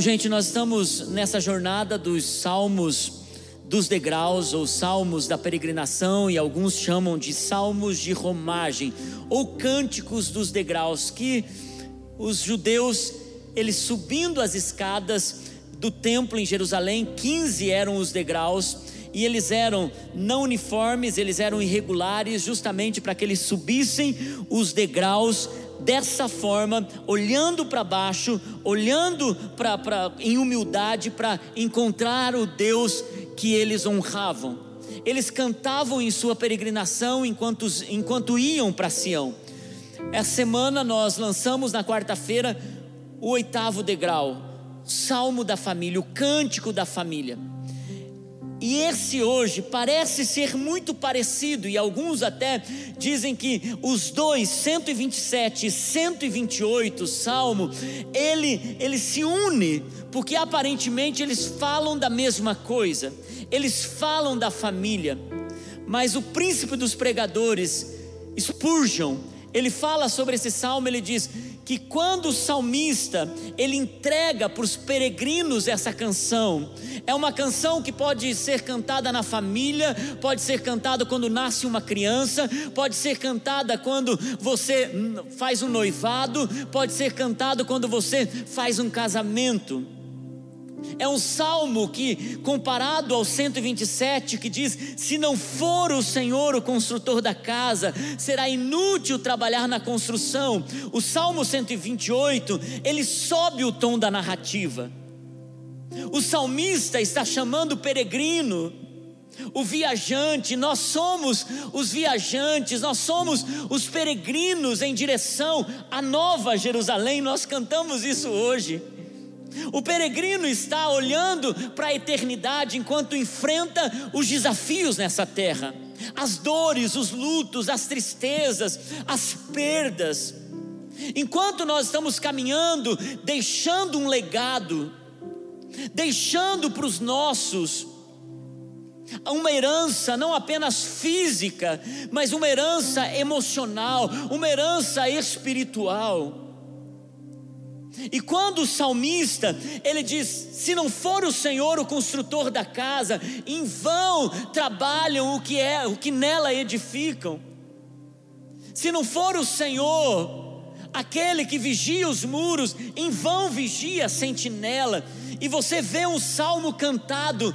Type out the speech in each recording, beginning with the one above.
Bom, gente, nós estamos nessa jornada dos salmos dos degraus ou salmos da peregrinação e alguns chamam de salmos de romagem ou cânticos dos degraus que os judeus eles subindo as escadas do templo em Jerusalém, 15 eram os degraus e eles eram não uniformes, eles eram irregulares, justamente para que eles subissem os degraus dessa forma, olhando para baixo, olhando para em humildade para encontrar o Deus que eles honravam. Eles cantavam em sua peregrinação enquanto, enquanto iam para Sião. Essa semana nós lançamos na quarta-feira o oitavo degrau, Salmo da família, o cântico da família. E esse hoje parece ser muito parecido, e alguns até dizem que os dois, 127 e 128, Salmo, ele, ele se une, porque aparentemente eles falam da mesma coisa, eles falam da família, mas o príncipe dos pregadores, Spurgeon, ele fala sobre esse salmo, ele diz que quando o salmista ele entrega para os peregrinos essa canção, é uma canção que pode ser cantada na família, pode ser cantada quando nasce uma criança, pode ser cantada quando você faz um noivado, pode ser cantada quando você faz um casamento. É um salmo que, comparado ao 127, que diz: Se não for o Senhor o construtor da casa, será inútil trabalhar na construção. O salmo 128, ele sobe o tom da narrativa. O salmista está chamando o peregrino, o viajante, nós somos os viajantes, nós somos os peregrinos em direção à nova Jerusalém, nós cantamos isso hoje. O peregrino está olhando para a eternidade enquanto enfrenta os desafios nessa terra, as dores, os lutos, as tristezas, as perdas. Enquanto nós estamos caminhando, deixando um legado, deixando para os nossos uma herança não apenas física, mas uma herança emocional, uma herança espiritual. E quando o salmista, ele diz: se não for o Senhor o construtor da casa, em vão trabalham o que é, o que nela edificam. Se não for o Senhor, aquele que vigia os muros, em vão vigia a sentinela. E você vê um salmo cantado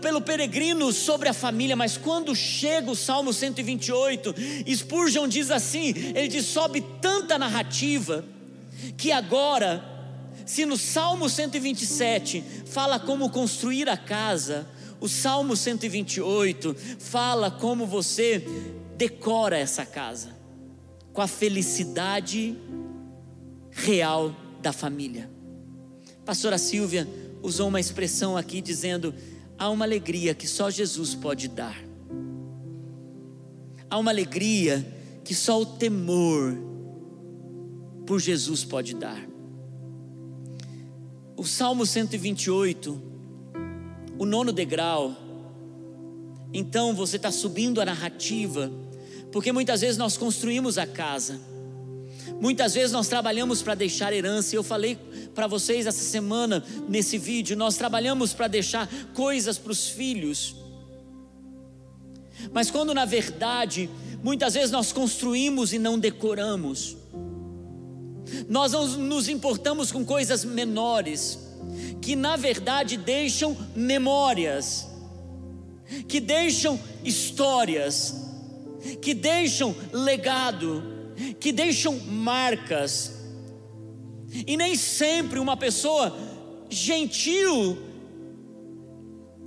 pelo peregrino sobre a família, mas quando chega o Salmo 128, Spurgeon diz assim: ele diz, sobe tanta narrativa que agora, se no Salmo 127 fala como construir a casa, o Salmo 128 fala como você decora essa casa, com a felicidade real da família. Pastora Silvia usou uma expressão aqui dizendo: há uma alegria que só Jesus pode dar, há uma alegria que só o temor por Jesus pode dar. O Salmo 128, o nono degrau, então você está subindo a narrativa, porque muitas vezes nós construímos a casa, muitas vezes nós trabalhamos para deixar herança, eu falei para vocês essa semana nesse vídeo, nós trabalhamos para deixar coisas para os filhos, mas quando na verdade, muitas vezes nós construímos e não decoramos, nós nos importamos com coisas menores, que na verdade deixam memórias, que deixam histórias, que deixam legado, que deixam marcas. E nem sempre uma pessoa gentil,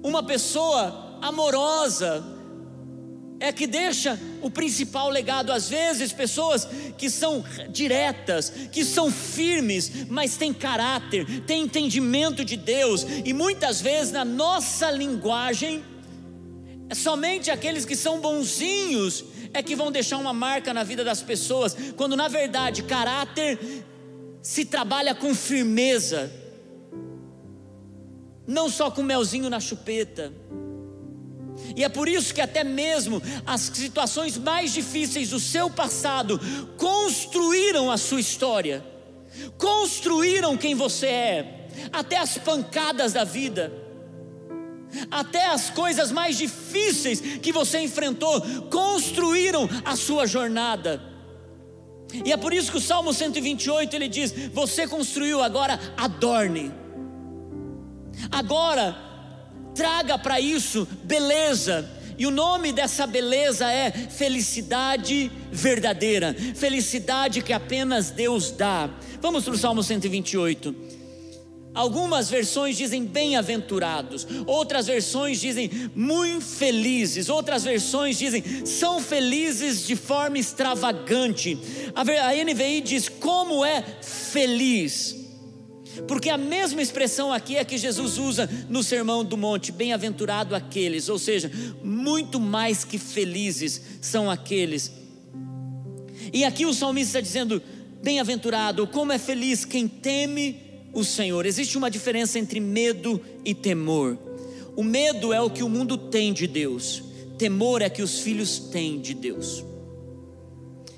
uma pessoa amorosa, é que deixa o principal legado. Às vezes, pessoas que são diretas, que são firmes, mas têm caráter, têm entendimento de Deus, e muitas vezes na nossa linguagem, é somente aqueles que são bonzinhos é que vão deixar uma marca na vida das pessoas, quando na verdade caráter se trabalha com firmeza, não só com melzinho na chupeta. E é por isso que até mesmo as situações mais difíceis do seu passado construíram a sua história, construíram quem você é. até as pancadas da vida, até as coisas mais difíceis que você enfrentou, construíram a sua jornada. E é por isso que o Salmo 128 ele diz: Você construiu, agora adorne. Agora traga para isso beleza. E o nome dessa beleza é felicidade verdadeira, felicidade que apenas Deus dá. Vamos para o Salmo 128. Algumas versões dizem bem-aventurados, outras versões dizem muito felizes, outras versões dizem são felizes de forma extravagante. A NVI diz como é feliz. Porque a mesma expressão aqui é que Jesus usa no Sermão do Monte: bem-aventurado aqueles, ou seja, muito mais que felizes são aqueles. E aqui o salmista está dizendo: bem-aventurado, como é feliz quem teme o Senhor. Existe uma diferença entre medo e temor. O medo é o que o mundo tem de Deus, temor é que os filhos têm de Deus.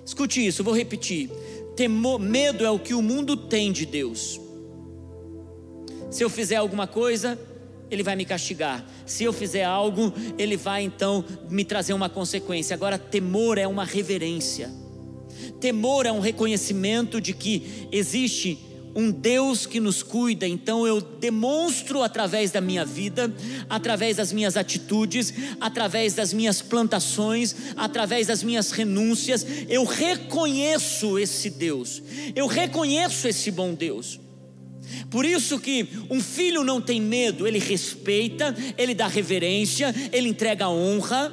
Escute isso, vou repetir. Temor, medo é o que o mundo tem de Deus. Se eu fizer alguma coisa, ele vai me castigar. Se eu fizer algo, ele vai então me trazer uma consequência. Agora, temor é uma reverência. Temor é um reconhecimento de que existe um Deus que nos cuida, então eu demonstro através da minha vida, através das minhas atitudes, através das minhas plantações, através das minhas renúncias, eu reconheço esse Deus, eu reconheço esse bom Deus. Por isso que um filho não tem medo, ele respeita, ele dá reverência, ele entrega honra.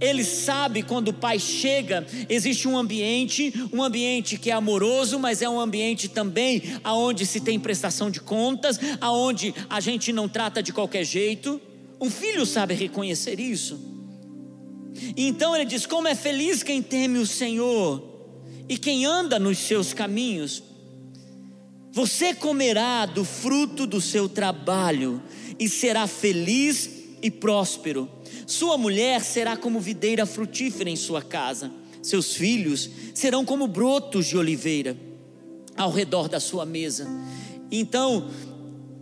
Ele sabe quando o pai chega, existe um ambiente, um ambiente que é amoroso, mas é um ambiente também aonde se tem prestação de contas, aonde a gente não trata de qualquer jeito. Um filho sabe reconhecer isso. Então ele diz: Como é feliz quem teme o Senhor e quem anda nos seus caminhos. Você comerá do fruto do seu trabalho e será feliz e próspero. Sua mulher será como videira frutífera em sua casa. Seus filhos serão como brotos de oliveira ao redor da sua mesa. Então,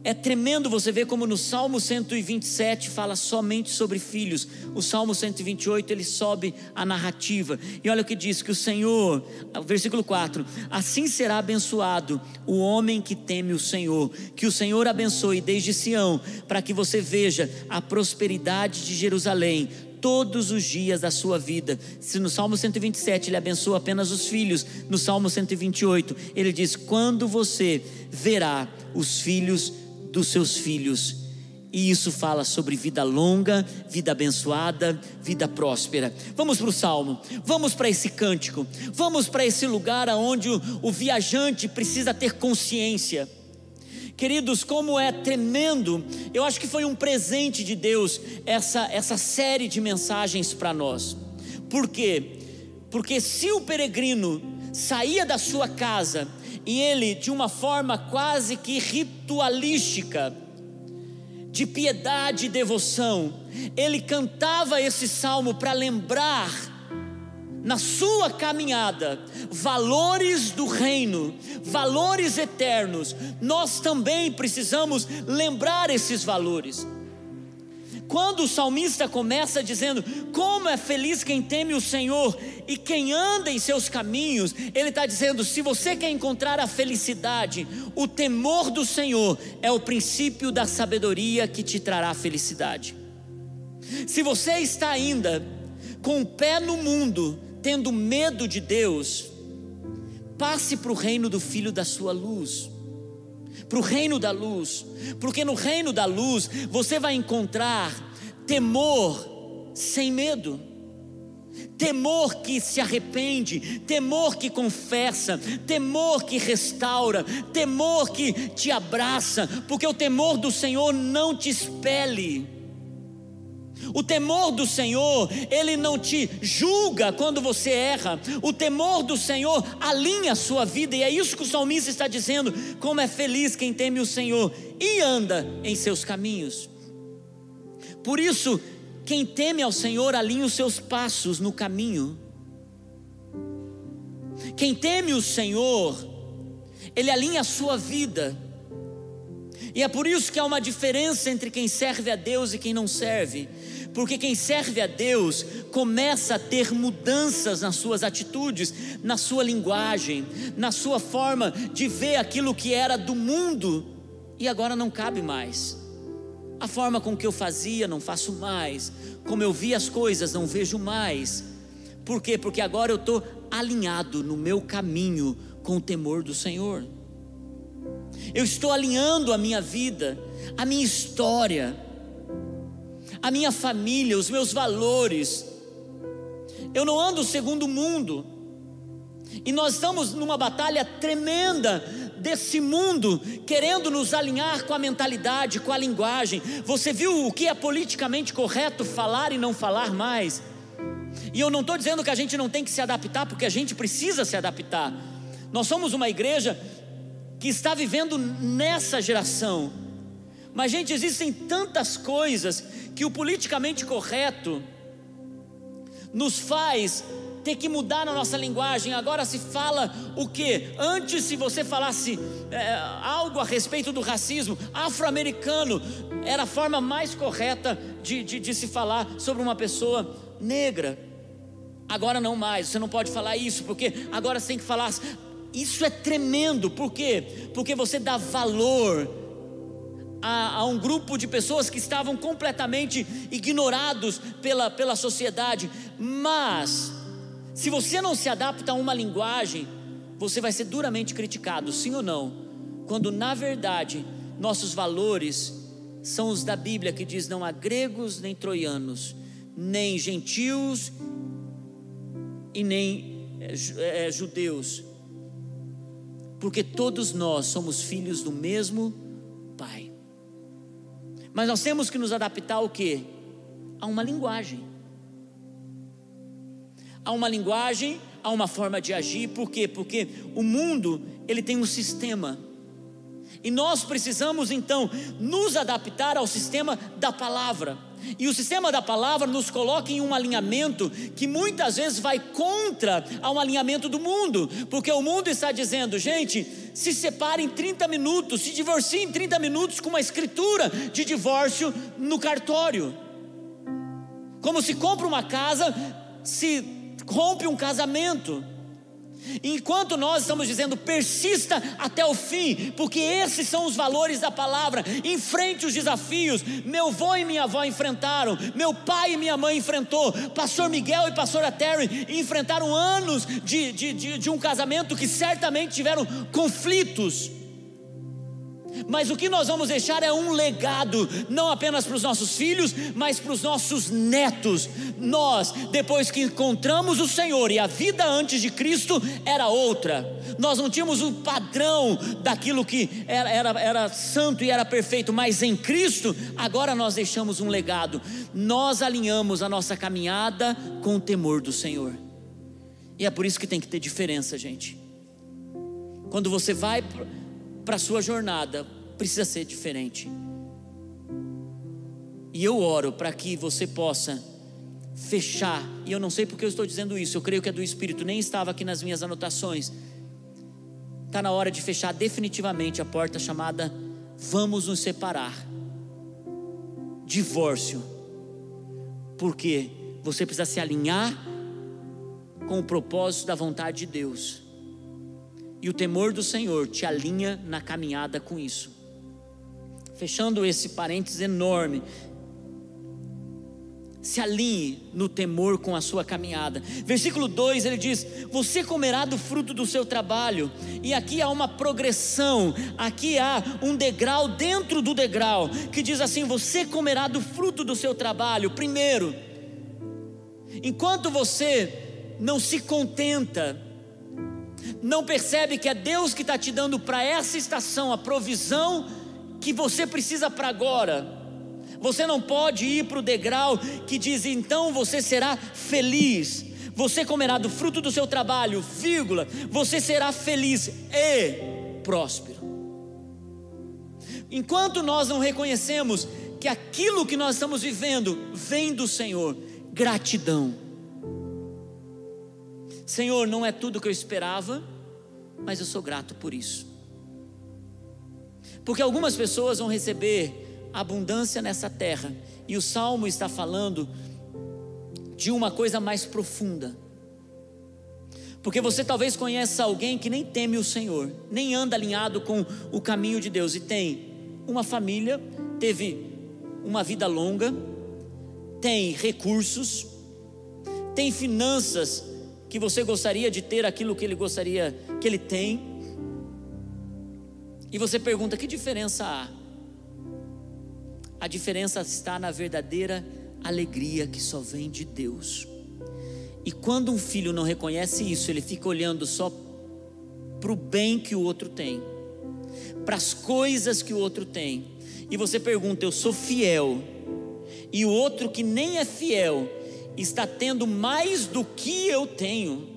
é tremendo você ver como no Salmo 127 fala somente sobre filhos. O Salmo 128 ele sobe a narrativa. E olha o que diz: que o Senhor, versículo 4: Assim será abençoado o homem que teme o Senhor. Que o Senhor abençoe desde Sião, para que você veja a prosperidade de Jerusalém todos os dias da sua vida. Se no Salmo 127 ele abençoa apenas os filhos, no Salmo 128 ele diz: Quando você verá os filhos dos seus filhos. E isso fala sobre vida longa, vida abençoada, vida próspera. Vamos para o salmo, vamos para esse cântico, vamos para esse lugar onde o, o viajante precisa ter consciência. Queridos, como é tremendo, eu acho que foi um presente de Deus essa, essa série de mensagens para nós. Por quê? Porque se o peregrino saía da sua casa e ele, de uma forma quase que ritualística, de piedade e devoção, ele cantava esse salmo para lembrar, na sua caminhada, valores do reino, valores eternos, nós também precisamos lembrar esses valores. Quando o salmista começa dizendo: Como é feliz quem teme o Senhor e quem anda em seus caminhos, ele está dizendo: se você quer encontrar a felicidade, o temor do Senhor é o princípio da sabedoria que te trará felicidade. Se você está ainda com o pé no mundo, tendo medo de Deus, passe para o reino do Filho da Sua luz para o reino da luz, porque no reino da luz você vai encontrar temor sem medo. Temor que se arrepende, temor que confessa, temor que restaura, temor que te abraça, porque o temor do Senhor não te expele, o temor do Senhor, ele não te julga quando você erra. O temor do Senhor alinha a sua vida, e é isso que o salmista está dizendo: como é feliz quem teme o Senhor e anda em seus caminhos. Por isso, quem teme ao Senhor alinha os seus passos no caminho. Quem teme o Senhor, ele alinha a sua vida E é por isso que há uma diferença entre quem serve a Deus e quem não serve. Porque quem serve a Deus começa a ter mudanças nas suas atitudes, na sua linguagem, na sua forma de ver aquilo que era do mundo e agora não cabe mais. A forma com que eu fazia, não faço mais. Como eu via as coisas, não vejo mais. Por quê? Porque agora eu estou alinhado no meu caminho com o temor do Senhor. Eu estou alinhando a minha vida, a minha história, a minha família, os meus valores. Eu não ando segundo o mundo. E nós estamos numa batalha tremenda desse mundo, querendo nos alinhar com a mentalidade, com a linguagem. Você viu o que é politicamente correto falar e não falar mais? E eu não estou dizendo que a gente não tem que se adaptar, porque a gente precisa se adaptar. Nós somos uma igreja que está vivendo nessa geração. Mas, gente, existem tantas coisas que o politicamente correto nos faz ter que mudar na nossa linguagem. Agora se fala o que? Antes, se você falasse é, algo a respeito do racismo, afro-americano era a forma mais correta de, de, de se falar sobre uma pessoa negra. Agora não mais, você não pode falar isso, porque agora você tem que falar. Isso é tremendo, por quê? Porque você dá valor a, a, um grupo de pessoas que estavam completamente ignorados pela, pela sociedade, mas se você não se adapta a uma linguagem, você vai ser duramente criticado, sim ou não? Quando na verdade nossos valores são os da Bíblia que diz não há gregos nem troianos, nem gentios e nem é, é, judeus, porque todos nós somos filhos do mesmo Pai. Mas nós temos que nos adaptar ao que? A uma linguagem a uma linguagem, a uma forma de agir. Por quê? Porque o mundo, ele tem um sistema. E nós precisamos então nos adaptar ao sistema da palavra. E o sistema da palavra nos coloca em um alinhamento que muitas vezes vai contra ao alinhamento do mundo, porque o mundo está dizendo, gente, se separe em 30 minutos, se divorcie em 30 minutos com uma escritura de divórcio no cartório. Como se compra uma casa, se rompe um casamento. Enquanto nós estamos dizendo persista até o fim, porque esses são os valores da palavra. Enfrente os desafios. Meu avô e minha avó enfrentaram, meu pai e minha mãe enfrentou, Pastor Miguel e Pastora Terry enfrentaram anos de, de, de, de um casamento que certamente tiveram conflitos. Mas o que nós vamos deixar é um legado, não apenas para os nossos filhos, mas para os nossos netos. Nós, depois que encontramos o Senhor e a vida antes de Cristo era outra, nós não tínhamos o padrão daquilo que era, era, era santo e era perfeito, mas em Cristo, agora nós deixamos um legado. Nós alinhamos a nossa caminhada com o temor do Senhor, e é por isso que tem que ter diferença, gente. Quando você vai para a sua jornada precisa ser diferente. E eu oro para que você possa fechar, e eu não sei porque eu estou dizendo isso, eu creio que é do Espírito, nem estava aqui nas minhas anotações. Está na hora de fechar definitivamente a porta chamada Vamos nos separar. Divórcio. Porque você precisa se alinhar com o propósito da vontade de Deus. E o temor do Senhor te alinha na caminhada com isso. Fechando esse parênteses enorme, se alinhe no temor com a sua caminhada. Versículo 2 ele diz: Você comerá do fruto do seu trabalho. E aqui há uma progressão, aqui há um degrau dentro do degrau, que diz assim: Você comerá do fruto do seu trabalho. Primeiro, enquanto você não se contenta não percebe que é Deus que está te dando para essa estação a provisão que você precisa para agora. Você não pode ir para o degrau que diz então você será feliz. Você comerá do fruto do seu trabalho, vírgula, você será feliz e próspero. Enquanto nós não reconhecemos que aquilo que nós estamos vivendo vem do Senhor, gratidão Senhor, não é tudo o que eu esperava, mas eu sou grato por isso. Porque algumas pessoas vão receber abundância nessa terra, e o salmo está falando de uma coisa mais profunda. Porque você talvez conheça alguém que nem teme o Senhor, nem anda alinhado com o caminho de Deus e tem uma família, teve uma vida longa, tem recursos, tem finanças que você gostaria de ter aquilo que ele gostaria que ele tem. E você pergunta: que diferença há? A diferença está na verdadeira alegria que só vem de Deus. E quando um filho não reconhece isso, ele fica olhando só para o bem que o outro tem, para as coisas que o outro tem. E você pergunta: eu sou fiel, e o outro que nem é fiel está tendo mais do que eu tenho.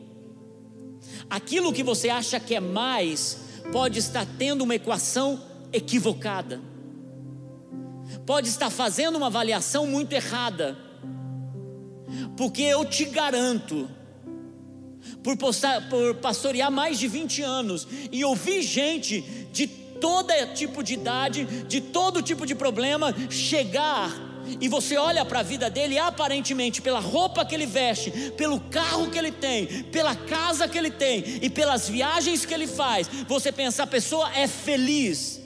Aquilo que você acha que é mais, pode estar tendo uma equação equivocada, pode estar fazendo uma avaliação muito errada porque eu te garanto, por, postar, por pastorear mais de 20 anos e ouvir gente de todo tipo de idade, de todo tipo de problema, chegar e você olha para a vida dele aparentemente pela roupa que ele veste, pelo carro que ele tem, pela casa que ele tem e pelas viagens que ele faz, você pensa a pessoa é feliz.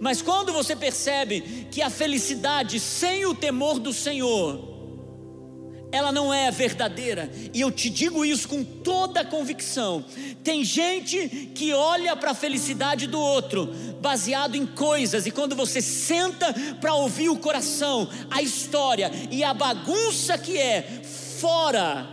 Mas quando você percebe que a felicidade sem o temor do Senhor ela não é verdadeira, e eu te digo isso com toda a convicção. Tem gente que olha para a felicidade do outro baseado em coisas, e quando você senta para ouvir o coração, a história e a bagunça que é fora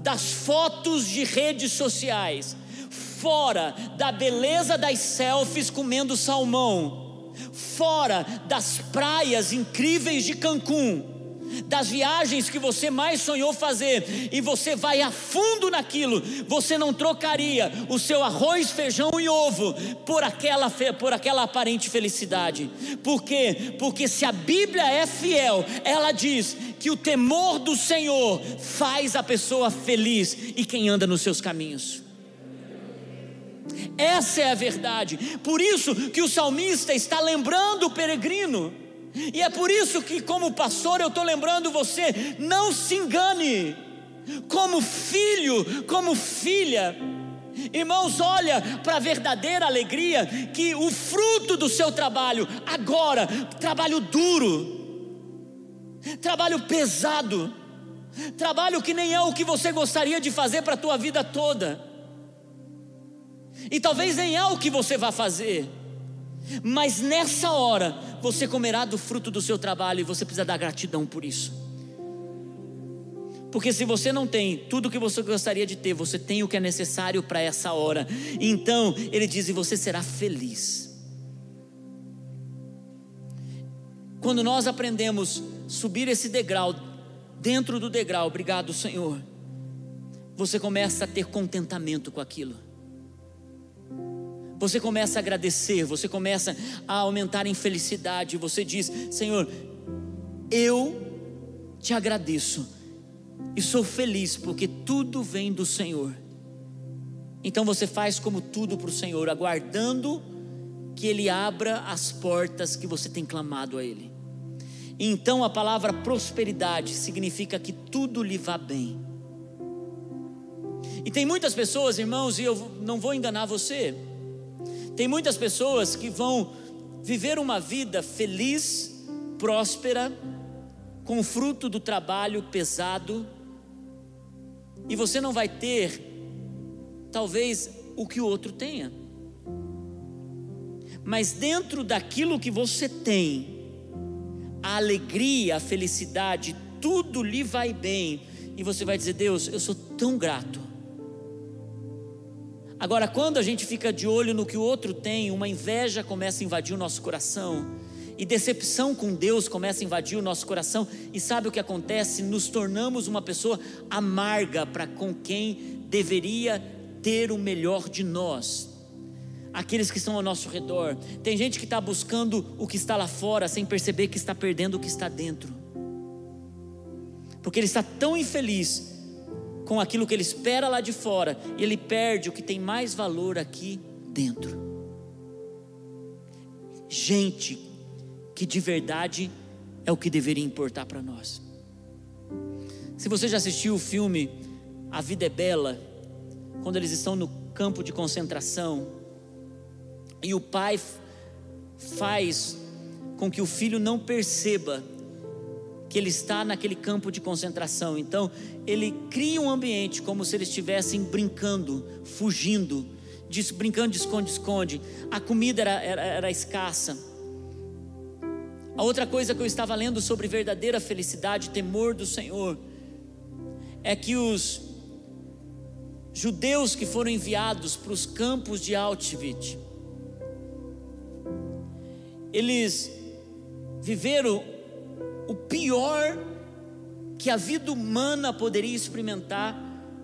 das fotos de redes sociais, fora da beleza das selfies comendo salmão, fora das praias incríveis de Cancún das viagens que você mais sonhou fazer, e você vai a fundo naquilo, você não trocaria o seu arroz, feijão e ovo por aquela, por aquela aparente felicidade. Por quê? Porque se a Bíblia é fiel, ela diz que o temor do Senhor faz a pessoa feliz e quem anda nos seus caminhos. Essa é a verdade. Por isso que o salmista está lembrando o peregrino e é por isso que, como pastor, eu estou lembrando você: não se engane, como filho, como filha. Irmãos, olha para a verdadeira alegria que o fruto do seu trabalho, agora, trabalho duro, trabalho pesado, trabalho que nem é o que você gostaria de fazer para a tua vida toda, e talvez nem é o que você vai fazer, mas nessa hora você comerá do fruto do seu trabalho e você precisa dar gratidão por isso. Porque se você não tem tudo o que você gostaria de ter, você tem o que é necessário para essa hora. Então, ele diz: e você será feliz. Quando nós aprendemos subir esse degrau, dentro do degrau, obrigado, Senhor, você começa a ter contentamento com aquilo você começa a agradecer, você começa a aumentar em felicidade, você diz: Senhor, eu te agradeço e sou feliz porque tudo vem do Senhor. Então você faz como tudo para o Senhor, aguardando que Ele abra as portas que você tem clamado a Ele. Então a palavra prosperidade significa que tudo lhe vá bem. E tem muitas pessoas, irmãos, e eu não vou enganar você, tem muitas pessoas que vão viver uma vida feliz, próspera, com fruto do trabalho pesado, e você não vai ter, talvez, o que o outro tenha. Mas dentro daquilo que você tem, a alegria, a felicidade, tudo lhe vai bem, e você vai dizer: Deus, eu sou tão grato Agora, quando a gente fica de olho no que o outro tem, uma inveja começa a invadir o nosso coração, e decepção com Deus começa a invadir o nosso coração, e sabe o que acontece? Nos tornamos uma pessoa amarga para com quem deveria ter o melhor de nós. Aqueles que estão ao nosso redor. Tem gente que está buscando o que está lá fora sem perceber que está perdendo o que está dentro. Porque ele está tão infeliz com aquilo que ele espera lá de fora, e ele perde o que tem mais valor aqui dentro. gente que de verdade é o que deveria importar para nós. Se você já assistiu o filme A Vida é Bela, quando eles estão no campo de concentração e o pai faz com que o filho não perceba que ele está naquele campo de concentração. Então, ele cria um ambiente como se eles estivessem brincando, fugindo, brincando de esconde-esconde. A comida era, era, era escassa. A outra coisa que eu estava lendo sobre verdadeira felicidade, temor do Senhor, é que os judeus que foram enviados para os campos de Auschwitz, eles viveram o pior que a vida humana poderia experimentar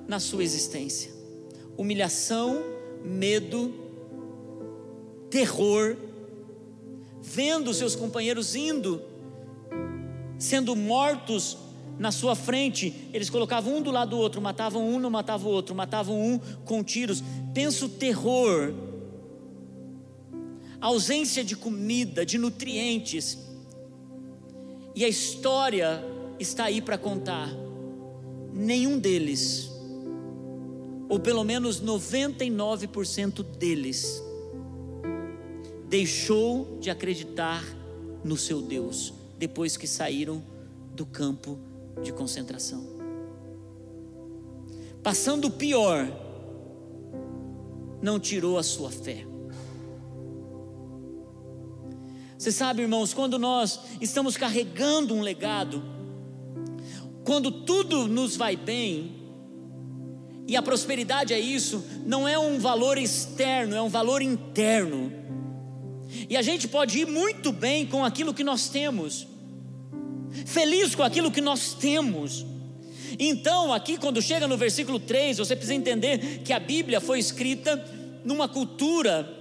na sua existência: humilhação, medo, terror, vendo seus companheiros indo, sendo mortos na sua frente, eles colocavam um do lado do outro, matavam um, não matavam o outro, matavam um com tiros. Pensa o terror, ausência de comida, de nutrientes. E a história está aí para contar. Nenhum deles, ou pelo menos 99% deles, deixou de acreditar no seu Deus depois que saíram do campo de concentração. Passando o pior, não tirou a sua fé. Você sabe, irmãos, quando nós estamos carregando um legado, quando tudo nos vai bem, e a prosperidade é isso, não é um valor externo, é um valor interno. E a gente pode ir muito bem com aquilo que nós temos, feliz com aquilo que nós temos. Então, aqui, quando chega no versículo 3, você precisa entender que a Bíblia foi escrita numa cultura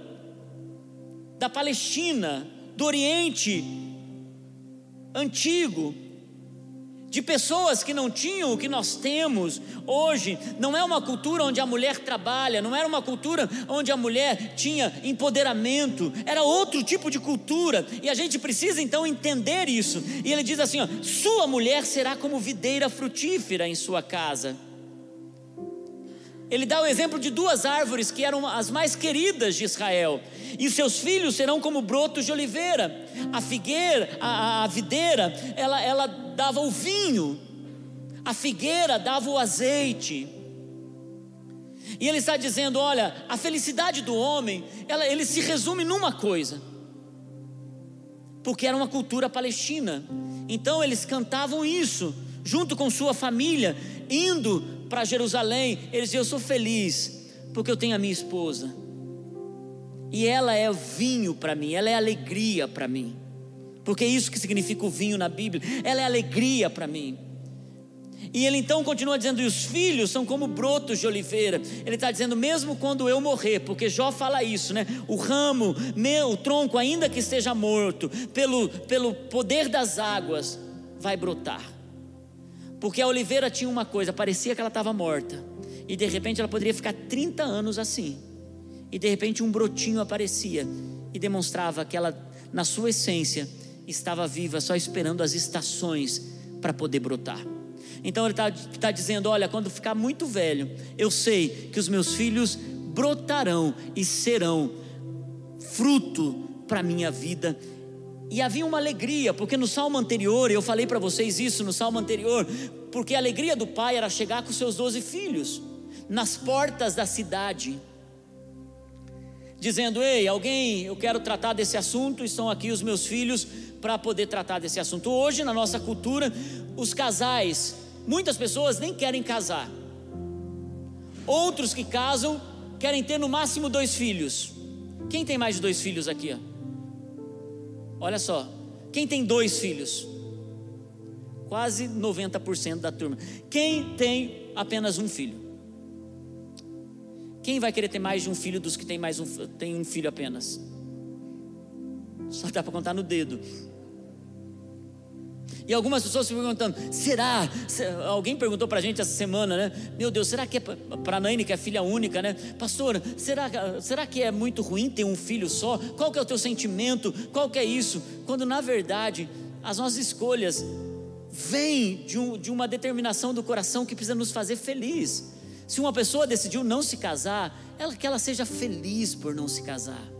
da Palestina, do Oriente Antigo, de pessoas que não tinham o que nós temos hoje. Não é uma cultura onde a mulher trabalha, não era uma cultura onde a mulher tinha empoderamento, era outro tipo de cultura, e a gente precisa então entender isso. E ele diz assim: ó, sua mulher será como videira frutífera em sua casa. Ele dá o exemplo de duas árvores que eram as mais queridas de Israel, e seus filhos serão como brotos de oliveira. A figueira, a, a videira, ela, ela dava o vinho, a figueira dava o azeite. E ele está dizendo: olha, a felicidade do homem, ela, ele se resume numa coisa, porque era uma cultura palestina. Então eles cantavam isso junto com sua família, indo para Jerusalém, eles diziam: Eu sou feliz, porque eu tenho a minha esposa, e ela é vinho para mim, ela é alegria para mim, porque é isso que significa o vinho na Bíblia, ela é alegria para mim. E ele então continua dizendo: e os filhos são como brotos de oliveira. Ele está dizendo, mesmo quando eu morrer, porque Jó fala isso, né? O ramo, meu, o tronco, ainda que esteja morto, pelo, pelo poder das águas, vai brotar. Porque a oliveira tinha uma coisa, parecia que ela estava morta. E de repente ela poderia ficar 30 anos assim. E de repente um brotinho aparecia e demonstrava que ela, na sua essência, estava viva, só esperando as estações para poder brotar. Então ele está tá dizendo: olha, quando ficar muito velho, eu sei que os meus filhos brotarão e serão fruto para a minha vida e havia uma alegria, porque no salmo anterior, eu falei para vocês isso no salmo anterior, porque a alegria do pai era chegar com seus doze filhos nas portas da cidade, dizendo: Ei, alguém, eu quero tratar desse assunto, estão aqui os meus filhos para poder tratar desse assunto. Hoje, na nossa cultura, os casais, muitas pessoas nem querem casar, outros que casam querem ter no máximo dois filhos. Quem tem mais de dois filhos aqui? Olha só, quem tem dois filhos? Quase 90% da turma. Quem tem apenas um filho? Quem vai querer ter mais de um filho dos que tem mais um, tem um filho apenas? Só dá para contar no dedo. E algumas pessoas se perguntando: será? Alguém perguntou para a gente essa semana, né? Meu Deus, será que é para a Naine, que é filha única, né? Pastor, será, será que é muito ruim ter um filho só? Qual que é o teu sentimento? Qual que é isso? Quando na verdade as nossas escolhas vêm de, um, de uma determinação do coração que precisa nos fazer feliz. Se uma pessoa decidiu não se casar, ela que ela seja feliz por não se casar.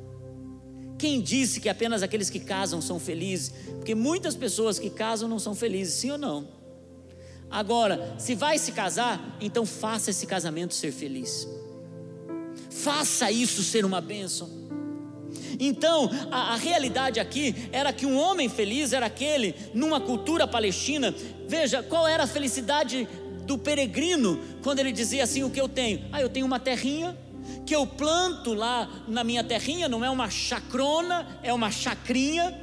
Quem disse que apenas aqueles que casam são felizes? Porque muitas pessoas que casam não são felizes, sim ou não? Agora, se vai se casar, então faça esse casamento ser feliz. Faça isso ser uma bênção. Então, a, a, realidade aqui era que um homem feliz era aquele, numa cultura palestina, veja, qual era a felicidade do peregrino quando ele dizia assim: O que eu tenho? Ah, eu tenho uma terrinha, que eu planto lá na minha terrinha, não é uma chacrona, é uma chacrinha,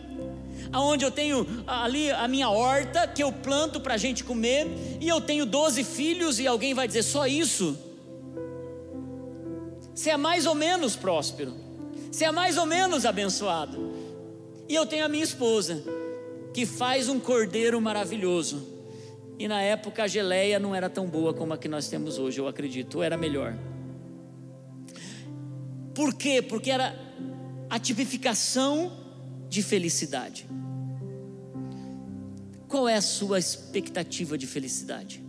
aonde eu tenho ali a minha horta que eu planto para a gente comer, e eu tenho 12 filhos, e alguém vai dizer só isso? Você é mais ou menos próspero, você é mais ou menos abençoado, e eu tenho a minha esposa, que faz um cordeiro maravilhoso, e na época a geleia não era tão boa como a que nós temos hoje, eu acredito, ou era melhor. Por quê? Porque era a tipificação de felicidade. Qual é a sua expectativa de felicidade?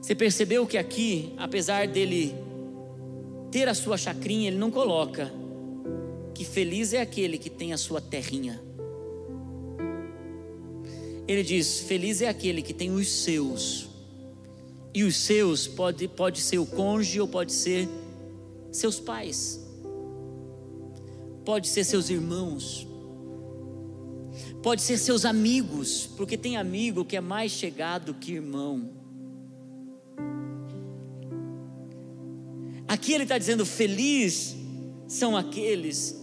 Você percebeu que aqui, apesar dele ter a sua chacrinha, ele não coloca que feliz é aquele que tem a sua terrinha. Ele diz: feliz é aquele que tem os seus e os seus pode, pode ser o cônjuge ou pode ser seus pais, pode ser seus irmãos, pode ser seus amigos, porque tem amigo que é mais chegado que irmão. Aqui ele está dizendo: feliz são aqueles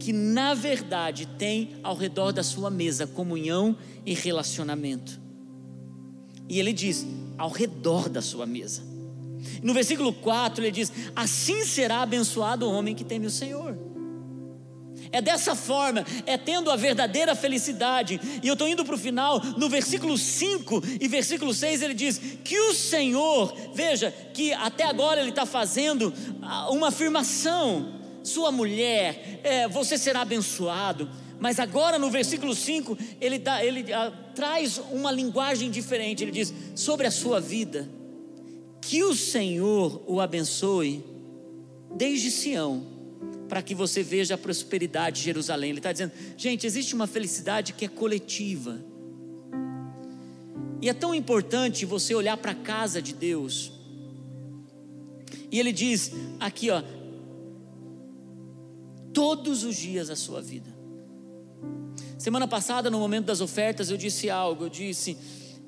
que na verdade têm ao redor da sua mesa comunhão e relacionamento. E ele diz: ao redor da sua mesa. No versículo 4 ele diz: Assim será abençoado o homem que teme o Senhor. É dessa forma, é tendo a verdadeira felicidade. E eu estou indo para o final, no versículo 5 e versículo 6 ele diz: Que o Senhor, veja, que até agora ele está fazendo ah, uma afirmação: Sua mulher, é, você será abençoado mas agora no versículo 5, ele, dá, ele ah, traz uma linguagem diferente. Ele diz: sobre a sua vida, que o Senhor o abençoe desde Sião, para que você veja a prosperidade de Jerusalém. Ele está dizendo: gente, existe uma felicidade que é coletiva. E é tão importante você olhar para a casa de Deus. E ele diz aqui, ó, todos os dias da sua vida. Semana passada, no momento das ofertas, eu disse algo. Eu disse,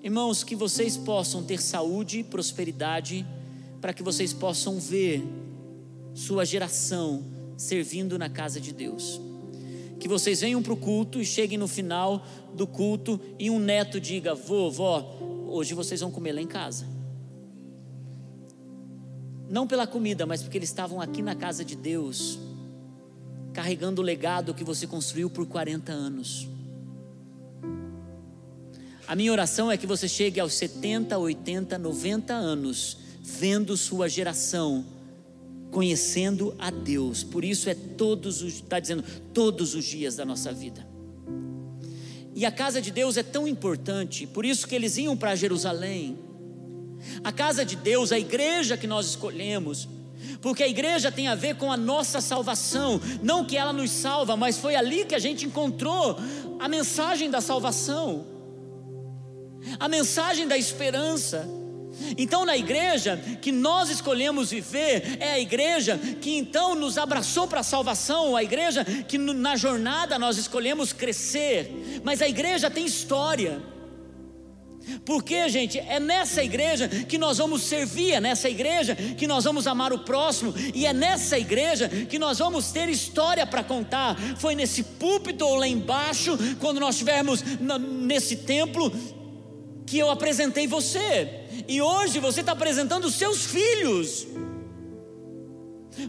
irmãos, que vocês possam ter saúde prosperidade, para que vocês possam ver sua geração servindo na casa de Deus. Que vocês venham para o culto e cheguem no final do culto e um neto diga: vovó, hoje vocês vão comer lá em casa. Não pela comida, mas porque eles estavam aqui na casa de Deus carregando o legado que você construiu por 40 anos. A minha oração é que você chegue aos 70, 80, 90 anos, vendo sua geração conhecendo a Deus. Por isso é todos os, está dizendo, todos os dias da nossa vida. E a casa de Deus é tão importante, por isso que eles iam para Jerusalém. A casa de Deus, a igreja que nós escolhemos, porque a igreja tem a ver com a nossa salvação, não que ela nos salva, mas foi ali que a gente encontrou a mensagem da salvação, a mensagem da esperança. Então, na igreja que nós escolhemos viver, é a igreja que então nos abraçou para a salvação, a igreja que na jornada nós escolhemos crescer, mas a igreja tem história. Porque, gente, é nessa igreja que nós vamos servir, é nessa igreja que nós vamos amar o próximo, e é nessa igreja que nós vamos ter história para contar. Foi nesse púlpito ou lá embaixo, quando nós estivermos nesse templo, que eu apresentei você, e hoje você está apresentando os seus filhos.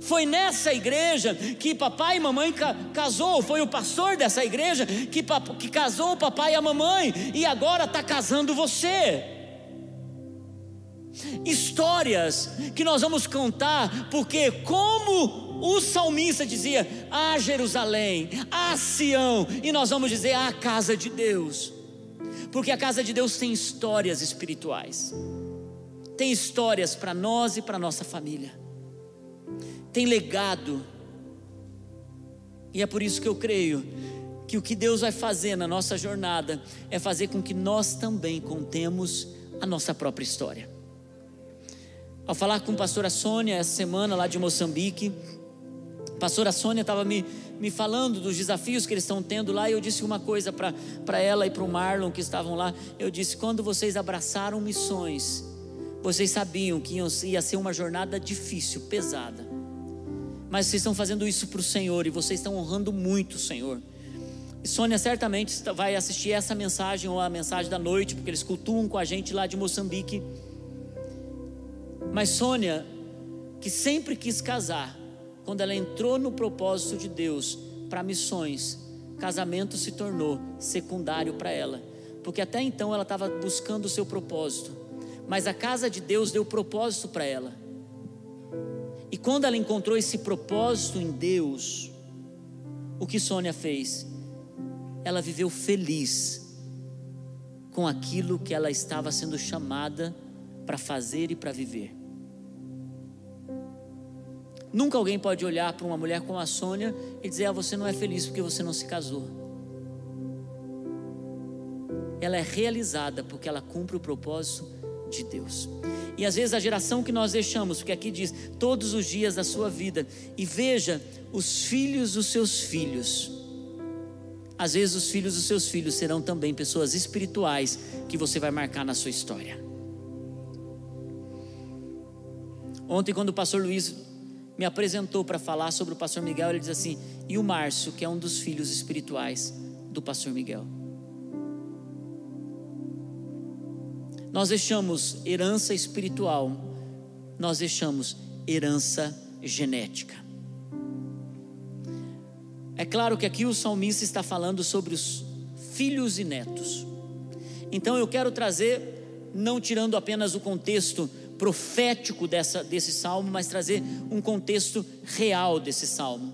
Foi nessa igreja que papai e mamãe casou, foi o pastor dessa igreja que, que casou o papai e a mamãe, e agora está casando você. Histórias que nós vamos contar, porque, como o salmista dizia, a Jerusalém, a Sião, e nós vamos dizer a casa de Deus, porque a casa de Deus tem histórias espirituais, tem histórias para nós e para nossa família tem legado. E é por isso que eu creio que o que Deus vai fazer na nossa jornada é fazer com que nós também contemos a nossa própria história. Ao falar com a pastora Sônia essa semana lá de Moçambique, a pastora Sônia estava me, me falando dos desafios que eles estão tendo lá, e eu disse uma coisa para ela e para o Marlon que estavam lá. Eu disse: quando vocês abraçaram missões, vocês sabiam que ia ser uma jornada difícil, pesada mas vocês estão fazendo isso para o Senhor e vocês estão honrando muito o Senhor. E Sônia certamente vai assistir essa mensagem ou a mensagem da noite, porque eles cultuam com a gente lá de Moçambique. Mas Sônia, que sempre quis casar, quando ela entrou no propósito de Deus para missões, casamento se tornou secundário para ela, porque até então ela estava buscando o seu propósito, mas a casa de Deus deu propósito para ela. E quando ela encontrou esse propósito em Deus, o que Sônia fez? Ela viveu feliz com aquilo que ela estava sendo chamada para fazer e para viver. Nunca alguém pode olhar para uma mulher como a Sônia e dizer: ah, você não é feliz porque você não se casou. Ela é realizada porque ela cumpre o propósito de Deus. E às vezes a geração que nós deixamos, porque aqui diz todos os dias da sua vida, e veja os filhos dos seus filhos. Às vezes os filhos dos seus filhos serão também pessoas espirituais que você vai marcar na sua história. Ontem, quando o pastor Luiz me apresentou para falar sobre o pastor Miguel, ele diz assim: e o Márcio, que é um dos filhos espirituais do pastor Miguel. Nós deixamos herança espiritual, nós deixamos herança genética. É claro que aqui o salmista está falando sobre os filhos e netos. Então eu quero trazer, não tirando apenas o contexto profético dessa, desse salmo, mas trazer um contexto real desse salmo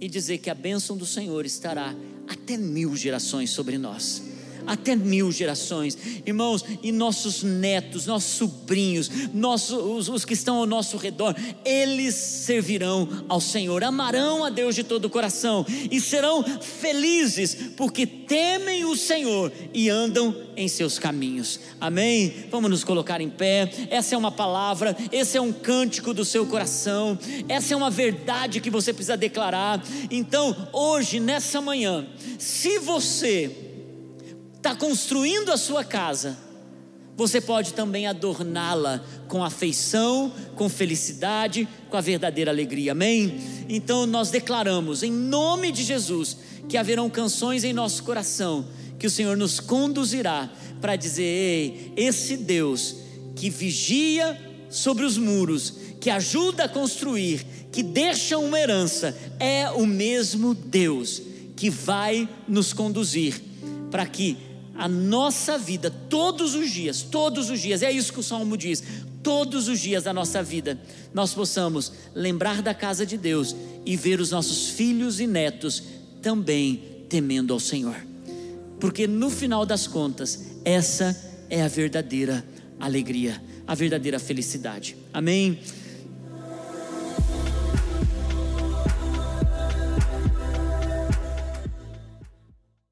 e dizer que a bênção do Senhor estará até mil gerações sobre nós até mil gerações, irmãos, e nossos netos, nossos sobrinhos, nossos, os, os que estão ao nosso redor, eles servirão ao Senhor, amarão a Deus de todo o coração e serão felizes, porque temem o Senhor e andam em seus caminhos. Amém? Vamos nos colocar em pé. Essa é uma palavra, esse é um cântico do seu coração, essa é uma verdade que você precisa declarar. Então, hoje, nessa manhã, se você está construindo a sua casa, você pode também adorná-la com afeição, com felicidade, com a verdadeira alegria, amém? Então nós declaramos, em nome de Jesus, que haverão canções em nosso coração, que o Senhor nos conduzirá para dizer: Ei, esse Deus que vigia sobre os muros, que ajuda a construir, que deixa uma herança, é o mesmo Deus que vai nos conduzir para que a nossa vida, todos os dias, todos os dias, é isso que o Salmo diz, todos os dias da nossa vida, nós possamos lembrar da casa de Deus e ver os nossos filhos e netos também temendo ao Senhor, porque no final das contas, essa é a verdadeira alegria, a verdadeira felicidade, amém?